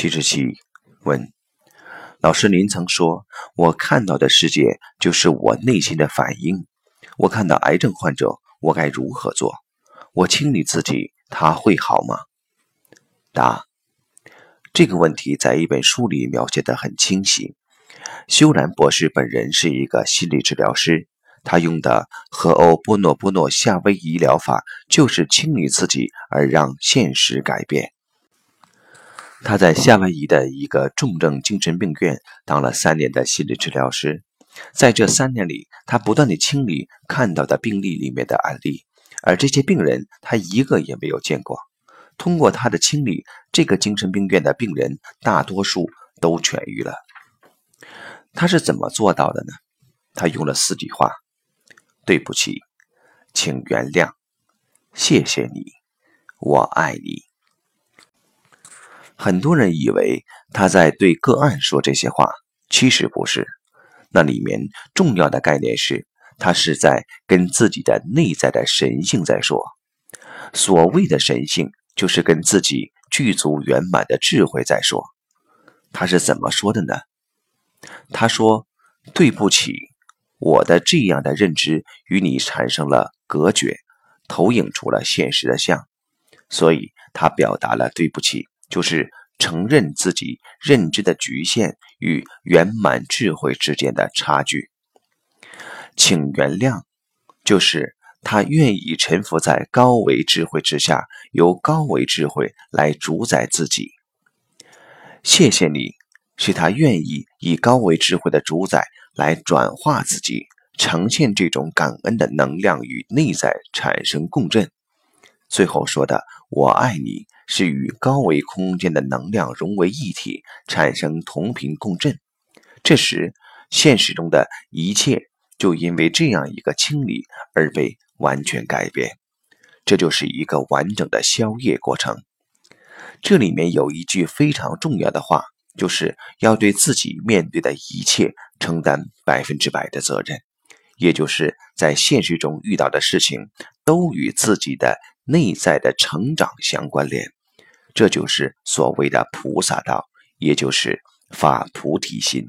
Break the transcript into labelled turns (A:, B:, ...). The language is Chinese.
A: 七十七问：老师，您曾说我看到的世界就是我内心的反应。我看到癌症患者，我该如何做？我清理自己，他会好吗？答：这个问题在一本书里描写的很清晰。修兰博士本人是一个心理治疗师，他用的和欧波诺波诺夏威夷疗法就是清理自己而让现实改变。他在夏威夷的一个重症精神病院当了三年的心理治疗师，在这三年里，他不断地清理看到的病例里面的案例，而这些病人他一个也没有见过。通过他的清理，这个精神病院的病人大多数都痊愈了。他是怎么做到的呢？他用了四句话：“对不起，请原谅，谢谢你，我爱你。”很多人以为他在对个案说这些话，其实不是。那里面重要的概念是，他是在跟自己的内在的神性在说。所谓的神性，就是跟自己具足圆满的智慧在说。他是怎么说的呢？他说：“对不起，我的这样的认知与你产生了隔绝，投影出了现实的像，所以他表达了对不起。”就是承认自己认知的局限与圆满智慧之间的差距，请原谅，就是他愿意臣服在高维智慧之下，由高维智慧来主宰自己。谢谢你，是他愿意以高维智慧的主宰来转化自己，呈现这种感恩的能量与内在产生共振。最后说的“我爱你”。是与高维空间的能量融为一体，产生同频共振。这时，现实中的一切就因为这样一个清理而被完全改变。这就是一个完整的消业过程。这里面有一句非常重要的话，就是要对自己面对的一切承担百分之百的责任，也就是在现实中遇到的事情都与自己的内在的成长相关联。这就是所谓的菩萨道，也就是发菩提心。